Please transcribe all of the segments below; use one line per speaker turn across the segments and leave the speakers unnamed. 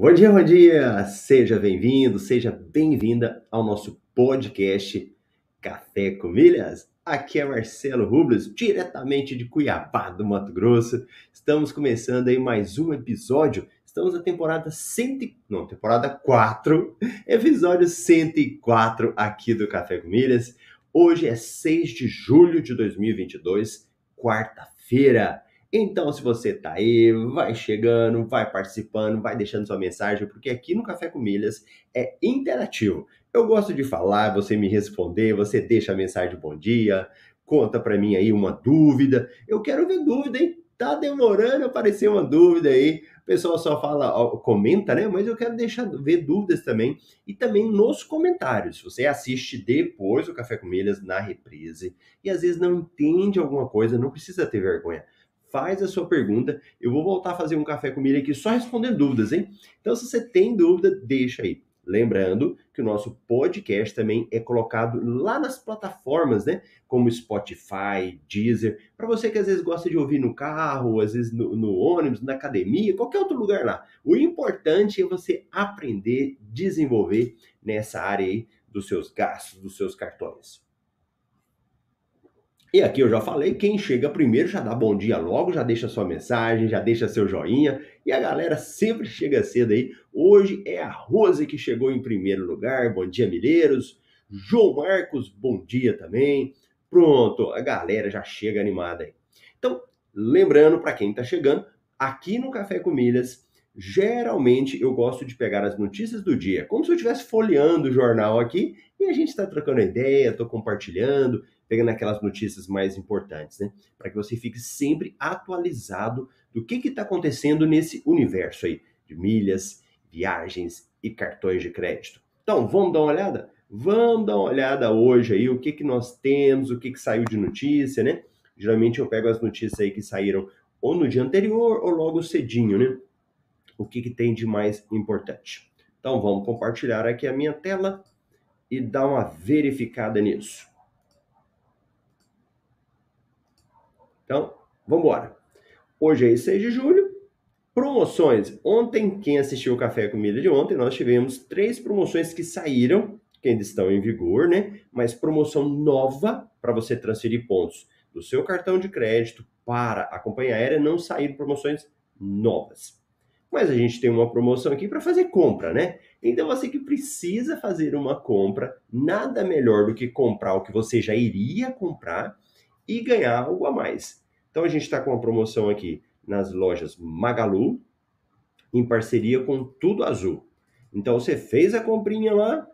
Bom dia, bom dia! Seja bem-vindo, seja bem-vinda ao nosso podcast Café com Milhas. Aqui é Marcelo Rubles, diretamente de Cuiabá, do Mato Grosso. Estamos começando aí mais um episódio. Estamos na temporada 100, não, temporada 4, episódio 104 aqui do Café com Milhas. Hoje é 6 de julho de 2022, quarta-feira. Então, se você tá aí, vai chegando, vai participando, vai deixando sua mensagem, porque aqui no Café com Milhas é interativo. Eu gosto de falar, você me responder, você deixa a mensagem bom dia, conta para mim aí uma dúvida. Eu quero ver dúvida, hein? Tá demorando aparecer uma dúvida aí. O pessoal só fala, comenta, né? Mas eu quero deixar ver dúvidas também e também nos comentários. Você assiste depois o Café com Milhas na reprise e às vezes não entende alguma coisa, não precisa ter vergonha faz a sua pergunta. Eu vou voltar a fazer um café com milha aqui só respondendo dúvidas, hein? Então, se você tem dúvida, deixa aí. Lembrando que o nosso podcast também é colocado lá nas plataformas, né? Como Spotify, Deezer, para você que às vezes gosta de ouvir no carro, às vezes no, no, ônibus, na academia, qualquer outro lugar lá. O importante é você aprender, desenvolver nessa área aí dos seus gastos, dos seus cartões. E aqui eu já falei, quem chega primeiro já dá bom dia logo, já deixa sua mensagem, já deixa seu joinha. E a galera sempre chega cedo aí. Hoje é a Rose que chegou em primeiro lugar. Bom dia, Milheiros. João Marcos, bom dia também. Pronto, a galera já chega animada aí. Então, lembrando para quem está chegando, aqui no Café com Milhas, geralmente eu gosto de pegar as notícias do dia, como se eu estivesse folheando o jornal aqui e a gente está trocando ideia, estou compartilhando pegando aquelas notícias mais importantes, né? Para que você fique sempre atualizado do que está acontecendo nesse universo aí de milhas, viagens e cartões de crédito. Então, vamos dar uma olhada? Vamos dar uma olhada hoje aí, o que, que nós temos, o que, que saiu de notícia, né? Geralmente eu pego as notícias aí que saíram ou no dia anterior ou logo cedinho, né? O que, que tem de mais importante. Então, vamos compartilhar aqui a minha tela e dar uma verificada nisso. Então, vamos embora. Hoje é 6 de julho. Promoções. Ontem, quem assistiu o Café com Milha de ontem, nós tivemos três promoções que saíram, que ainda estão em vigor, né? Mas promoção nova para você transferir pontos do seu cartão de crédito para a companhia aérea não saíram promoções novas. Mas a gente tem uma promoção aqui para fazer compra, né? Então você que precisa fazer uma compra, nada melhor do que comprar o que você já iria comprar e ganhar algo a mais. Então a gente está com uma promoção aqui nas lojas Magalu, em parceria com Tudo Azul. Então você fez a comprinha lá,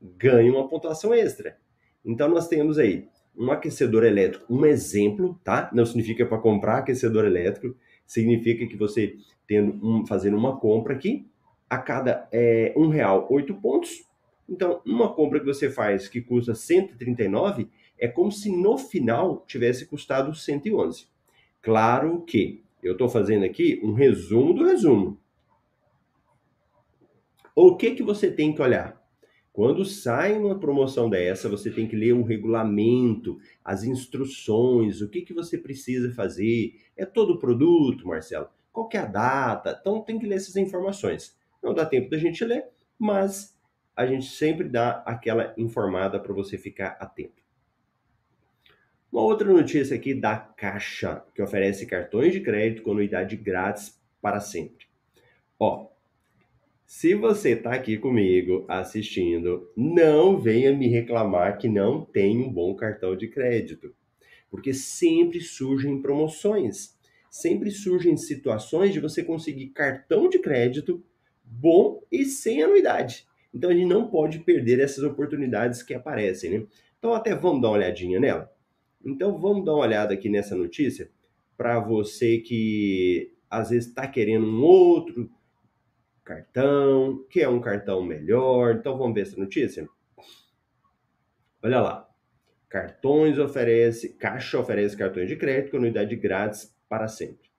ganha uma pontuação extra. Então nós temos aí um aquecedor elétrico, um exemplo, tá? Não significa para comprar aquecedor elétrico, significa que você tendo um, fazendo uma compra aqui, a cada é, um real, oito pontos. Então, uma compra que você faz que custa 139 é como se no final tivesse custado 111. Claro que eu estou fazendo aqui um resumo do resumo. O que, que você tem que olhar? Quando sai uma promoção dessa, você tem que ler um regulamento, as instruções, o que, que você precisa fazer. É todo o produto, Marcelo? Qual é a data? Então tem que ler essas informações. Não dá tempo da gente ler, mas a gente sempre dá aquela informada para você ficar atento. Uma outra notícia aqui da Caixa, que oferece cartões de crédito com anuidade grátis para sempre. Ó, Se você está aqui comigo assistindo, não venha me reclamar que não tem um bom cartão de crédito, porque sempre surgem promoções, sempre surgem situações de você conseguir cartão de crédito bom e sem anuidade. Então a gente não pode perder essas oportunidades que aparecem, né? Então até vamos dar uma olhadinha nela. Então vamos dar uma olhada aqui nessa notícia para você que às vezes está querendo um outro cartão, que é um cartão melhor. Então vamos ver essa notícia. Olha lá. Cartões oferece, Caixa oferece cartões de crédito com anuidade grátis para sempre.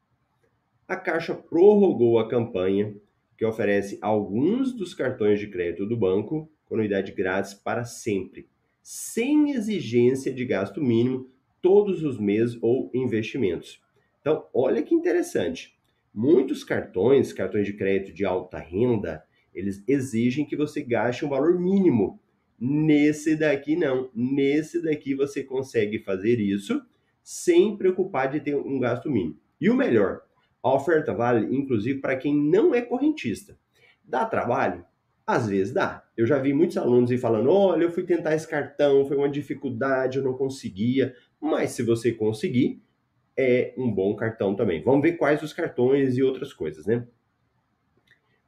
A Caixa prorrogou a campanha que oferece alguns dos cartões de crédito do banco com anuidade grátis para sempre, sem exigência de gasto mínimo todos os meses ou investimentos. Então, olha que interessante. Muitos cartões, cartões de crédito de alta renda, eles exigem que você gaste um valor mínimo. Nesse daqui não. Nesse daqui você consegue fazer isso sem preocupar de ter um gasto mínimo. E o melhor, a oferta vale, inclusive, para quem não é correntista. Dá trabalho? Às vezes dá. Eu já vi muitos alunos aí falando: olha, eu fui tentar esse cartão, foi uma dificuldade, eu não conseguia. Mas se você conseguir, é um bom cartão também. Vamos ver quais os cartões e outras coisas, né?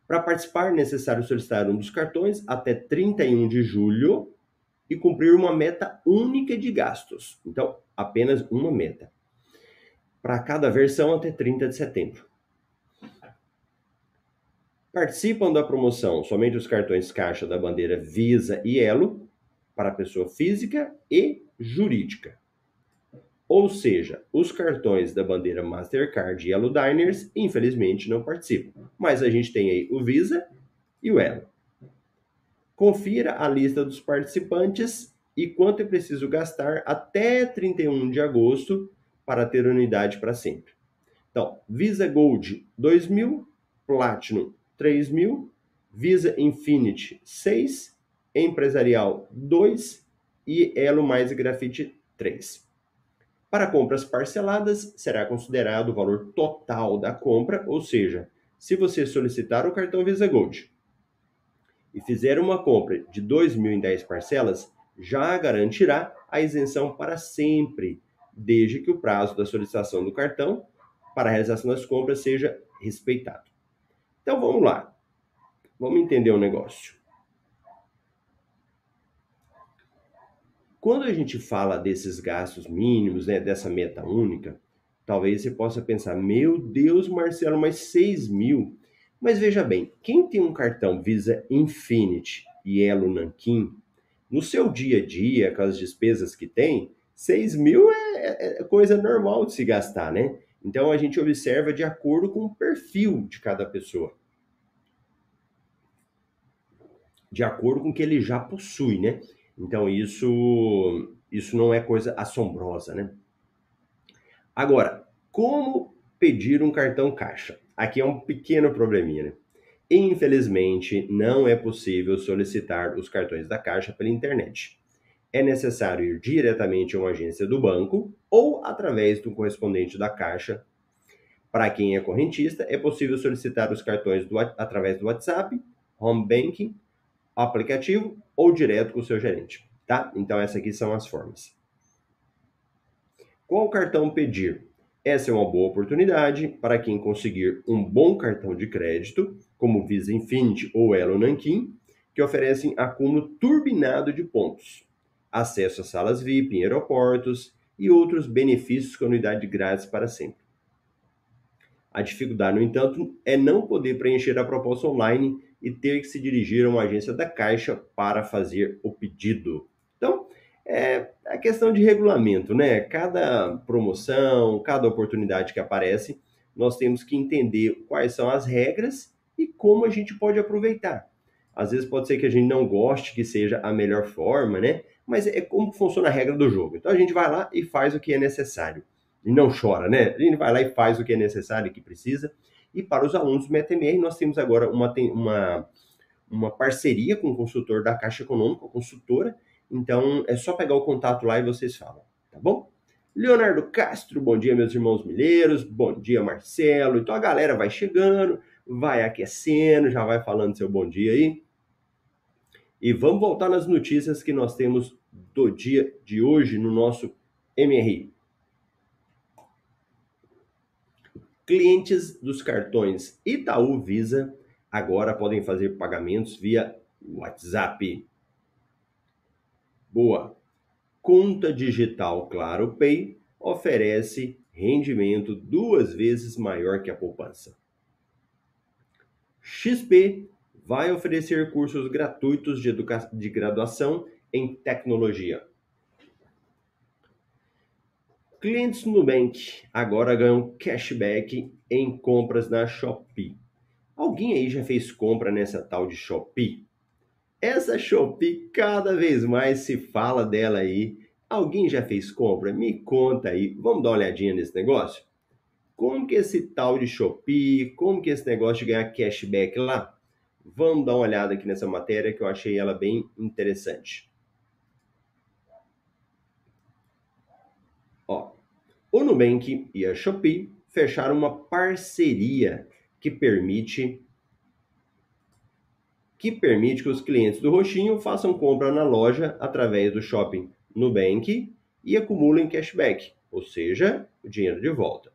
Para participar, é necessário solicitar um dos cartões até 31 de julho e cumprir uma meta única de gastos. Então, apenas uma meta para cada versão até 30 de setembro. Participam da promoção somente os cartões caixa da bandeira Visa e Elo para pessoa física e jurídica. Ou seja, os cartões da bandeira Mastercard e Elo Diners, infelizmente, não participam. Mas a gente tem aí o Visa e o Elo. Confira a lista dos participantes e quanto é preciso gastar até 31 de agosto para ter unidade para sempre. Então, Visa Gold 2.000, Platinum 3.000, Visa Infinity 6, Empresarial 2 e Elo mais Grafite 3. Para compras parceladas, será considerado o valor total da compra, ou seja, se você solicitar o cartão Visa Gold e fizer uma compra de R$ 2.000 em 10 parcelas, já garantirá a isenção para sempre desde que o prazo da solicitação do cartão para a realização das compras seja respeitado. Então vamos lá. Vamos entender o negócio. Quando a gente fala desses gastos mínimos, né, dessa meta única, talvez você possa pensar: meu Deus, Marcelo, mas 6 mil. Mas veja bem, quem tem um cartão Visa Infinity e Elo Nankin, no seu dia a dia, com as despesas que tem, 6 mil é é, é coisa normal de se gastar, né? Então a gente observa de acordo com o perfil de cada pessoa. De acordo com o que ele já possui, né? Então isso isso não é coisa assombrosa, né? Agora, como pedir um cartão caixa? Aqui é um pequeno probleminha, né? Infelizmente, não é possível solicitar os cartões da Caixa pela internet é necessário ir diretamente a uma agência do banco ou através do correspondente da Caixa. Para quem é correntista, é possível solicitar os cartões do, através do WhatsApp, Home Banking, aplicativo ou direto com o seu gerente, tá? Então essas aqui são as formas. Qual cartão pedir? Essa é uma boa oportunidade para quem conseguir um bom cartão de crédito, como Visa Infinity ou Elo Nankin, que oferecem acúmulo turbinado de pontos acesso a salas VIP em aeroportos e outros benefícios com anuidade grátis para sempre. A dificuldade, no entanto, é não poder preencher a proposta online e ter que se dirigir a uma agência da Caixa para fazer o pedido. Então, é a questão de regulamento, né? Cada promoção, cada oportunidade que aparece, nós temos que entender quais são as regras e como a gente pode aproveitar. Às vezes pode ser que a gente não goste que seja a melhor forma, né? Mas é como funciona a regra do jogo. Então a gente vai lá e faz o que é necessário. E não chora, né? A gente vai lá e faz o que é necessário e que precisa. E para os alunos do MetaMR, nós temos agora uma, uma, uma parceria com o consultor da Caixa Econômica, consultora. Então é só pegar o contato lá e vocês falam, tá bom? Leonardo Castro, bom dia, meus irmãos milheiros, bom dia, Marcelo. Então a galera vai chegando, vai aquecendo, já vai falando seu bom dia aí. E vamos voltar nas notícias que nós temos do dia de hoje no nosso MRI. Clientes dos cartões Itaú Visa agora podem fazer pagamentos via WhatsApp. Boa. Conta digital Claro Pay oferece rendimento duas vezes maior que a poupança. XP vai oferecer cursos gratuitos de, de graduação em tecnologia. Clientes Nubank agora ganham cashback em compras na Shopee. Alguém aí já fez compra nessa tal de Shopee? Essa Shopee cada vez mais se fala dela aí. Alguém já fez compra? Me conta aí. Vamos dar uma olhadinha nesse negócio? Como que esse tal de Shopee, como que esse negócio de ganhar cashback lá? Vamos dar uma olhada aqui nessa matéria que eu achei ela bem interessante. Ó, o Nubank e a Shopee fecharam uma parceria que permite que permite que os clientes do Roxinho façam compra na loja através do shopping Nubank e acumulem cashback, ou seja, o dinheiro de volta.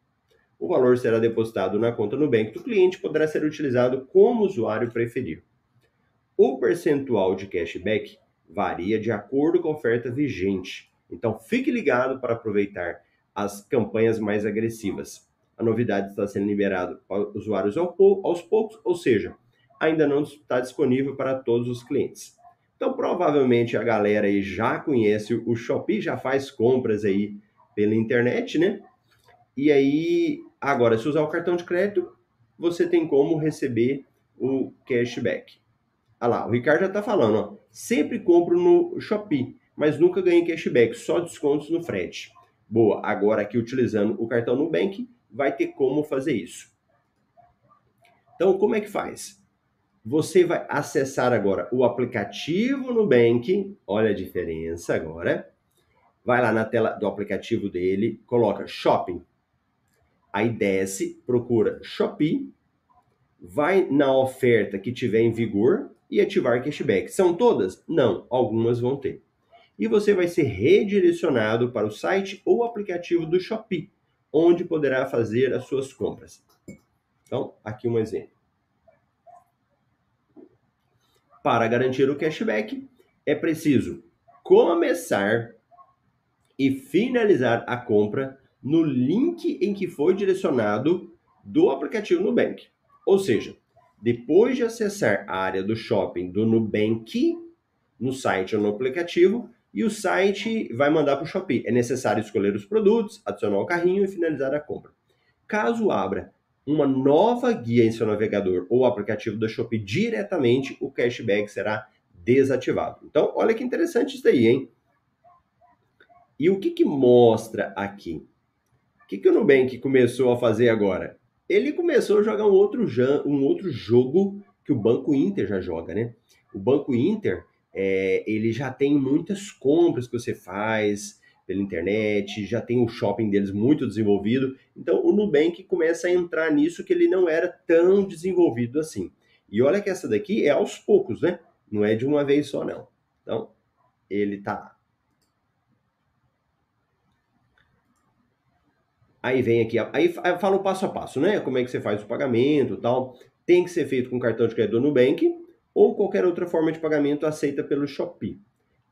O valor será depositado na conta Nubank do cliente e poderá ser utilizado como o usuário preferir. O percentual de cashback varia de acordo com a oferta vigente, então fique ligado para aproveitar as campanhas mais agressivas a novidade está sendo liberada para usuários aos poucos, ou seja, ainda não está disponível para todos os clientes. Então, provavelmente a galera aí já conhece o Shopee, já faz compras aí pela internet, né? E aí, agora, se usar o cartão de crédito, você tem como receber o cashback. Olha lá, o Ricardo já está falando, ó, sempre compro no Shopee, mas nunca ganhei cashback, só descontos no frete. Boa, agora aqui utilizando o cartão Nubank, vai ter como fazer isso. Então, como é que faz? Você vai acessar agora o aplicativo Nubank, olha a diferença agora. Vai lá na tela do aplicativo dele, coloca Shopping. Aí desce, procura Shopee, vai na oferta que tiver em vigor e ativar cashback. São todas? Não, algumas vão ter. E você vai ser redirecionado para o site ou aplicativo do Shopee onde poderá fazer as suas compras. Então, aqui um exemplo. Para garantir o cashback, é preciso começar e finalizar a compra no link em que foi direcionado do aplicativo Nubank. Ou seja, depois de acessar a área do shopping do Nubank, no site ou no aplicativo, e o site vai mandar para o Shopee. É necessário escolher os produtos, adicionar o carrinho e finalizar a compra. Caso abra uma nova guia em seu navegador ou aplicativo da Shopee diretamente, o cashback será desativado. Então, olha que interessante isso daí, hein? E o que, que mostra aqui? O que, que o Nubank começou a fazer agora? Ele começou a jogar um outro, um outro jogo que o Banco Inter já joga, né? O Banco Inter, é, ele já tem muitas compras que você faz pela internet, já tem o shopping deles muito desenvolvido. Então o Nubank começa a entrar nisso que ele não era tão desenvolvido assim. E olha que essa daqui é aos poucos, né? Não é de uma vez só, não. Então, ele tá Aí vem aqui, aí fala o passo a passo, né? Como é que você faz o pagamento tal. Tem que ser feito com cartão de crédito do Nubank ou qualquer outra forma de pagamento aceita pelo Shopee.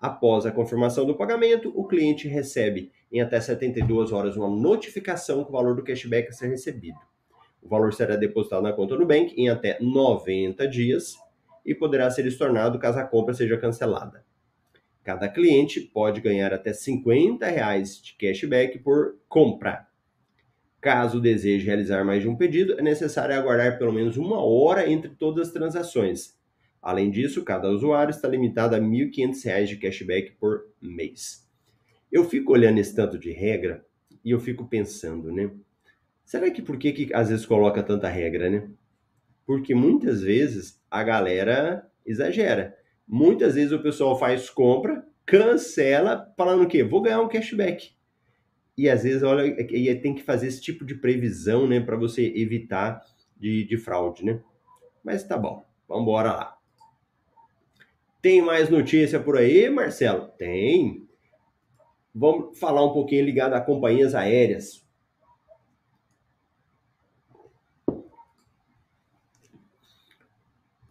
Após a confirmação do pagamento, o cliente recebe em até 72 horas uma notificação com o valor do cashback a ser recebido. O valor será depositado na conta do Nubank em até 90 dias e poderá ser estornado caso a compra seja cancelada. Cada cliente pode ganhar até 50 reais de cashback por compra. Caso deseje realizar mais de um pedido, é necessário aguardar pelo menos uma hora entre todas as transações Além disso, cada usuário está limitado a R$ 1.500 de cashback por mês. Eu fico olhando esse tanto de regra e eu fico pensando, né? Será que por que, que às vezes coloca tanta regra, né? Porque muitas vezes a galera exagera. Muitas vezes o pessoal faz compra, cancela, falando o quê? Vou ganhar um cashback. E às vezes, olha, e tem que fazer esse tipo de previsão, né, para você evitar de, de fraude, né? Mas tá bom, vamos embora lá. Tem mais notícia por aí, Marcelo? Tem. Vamos falar um pouquinho ligado a companhias aéreas.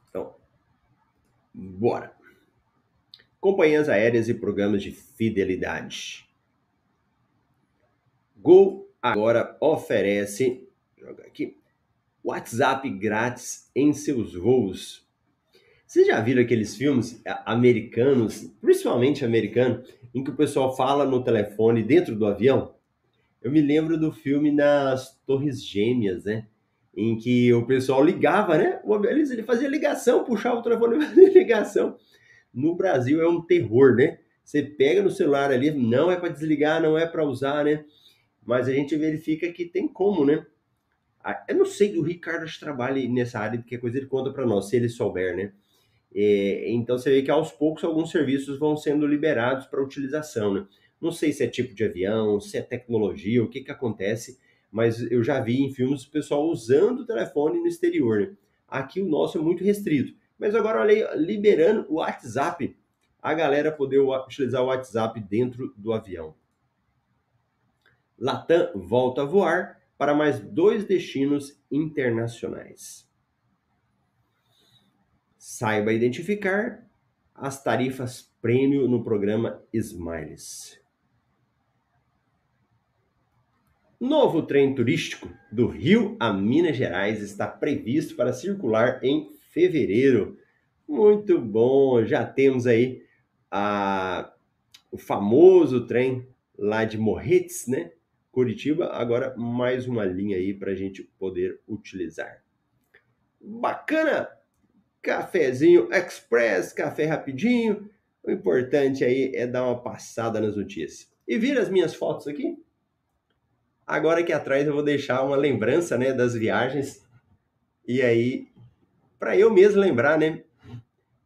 Então, bora. Companhias aéreas e programas de fidelidade. Gol agora oferece, joga aqui, WhatsApp grátis em seus voos. Vocês já viram aqueles filmes americanos, principalmente americano, em que o pessoal fala no telefone dentro do avião? Eu me lembro do filme nas Torres Gêmeas, né? Em que o pessoal ligava, né? Ele fazia ligação, puxava o telefone e fazia ligação. No Brasil é um terror, né? Você pega no celular ali, não é para desligar, não é para usar, né? Mas a gente verifica que tem como, né? Ah, eu não sei, o Ricardo trabalha nessa área, que é coisa ele conta para nós, se ele souber, né? É, então você vê que aos poucos alguns serviços vão sendo liberados para utilização, né? Não sei se é tipo de avião, se é tecnologia, o que que acontece, mas eu já vi em filmes o pessoal usando o telefone no exterior, né? Aqui o nosso é muito restrito. Mas agora olha aí, liberando o WhatsApp, a galera poder utilizar o WhatsApp dentro do avião. Latam volta a voar para mais dois destinos internacionais. Saiba identificar as tarifas prêmio no programa Smiles. Novo trem turístico do Rio a Minas Gerais está previsto para circular em fevereiro. Muito bom, já temos aí a, o famoso trem lá de Morretes, né? Curitiba, agora mais uma linha aí para a gente poder utilizar. Bacana! Cafezinho Express, café rapidinho. O importante aí é dar uma passada nas notícias. E vira as minhas fotos aqui? Agora aqui atrás eu vou deixar uma lembrança, né, das viagens. E aí, para eu mesmo lembrar, né?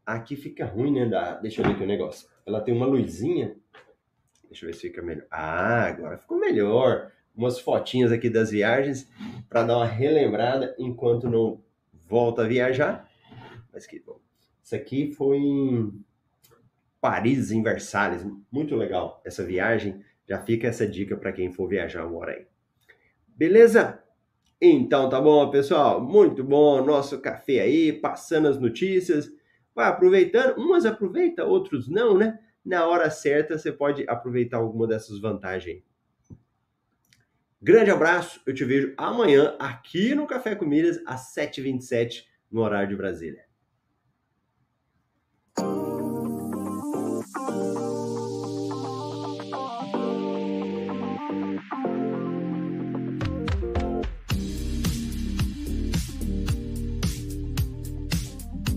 Aqui fica ruim, né? Da... Deixa eu ver aqui o negócio. Ela tem uma luzinha Deixa eu ver se fica melhor. Ah, agora ficou melhor. Umas fotinhas aqui das viagens para dar uma relembrada enquanto não volta a viajar. Mas que bom. Isso aqui foi em Paris, em Versalhes. Muito legal essa viagem. Já fica essa dica para quem for viajar uma hora aí. Beleza? Então tá bom, pessoal. Muito bom nosso café aí, passando as notícias. Vai aproveitando. Umas aproveita, outros não, né? Na hora certa você pode aproveitar alguma dessas vantagens. Grande abraço, eu te vejo amanhã aqui no Café com Milhas às 7h27 no horário de Brasília.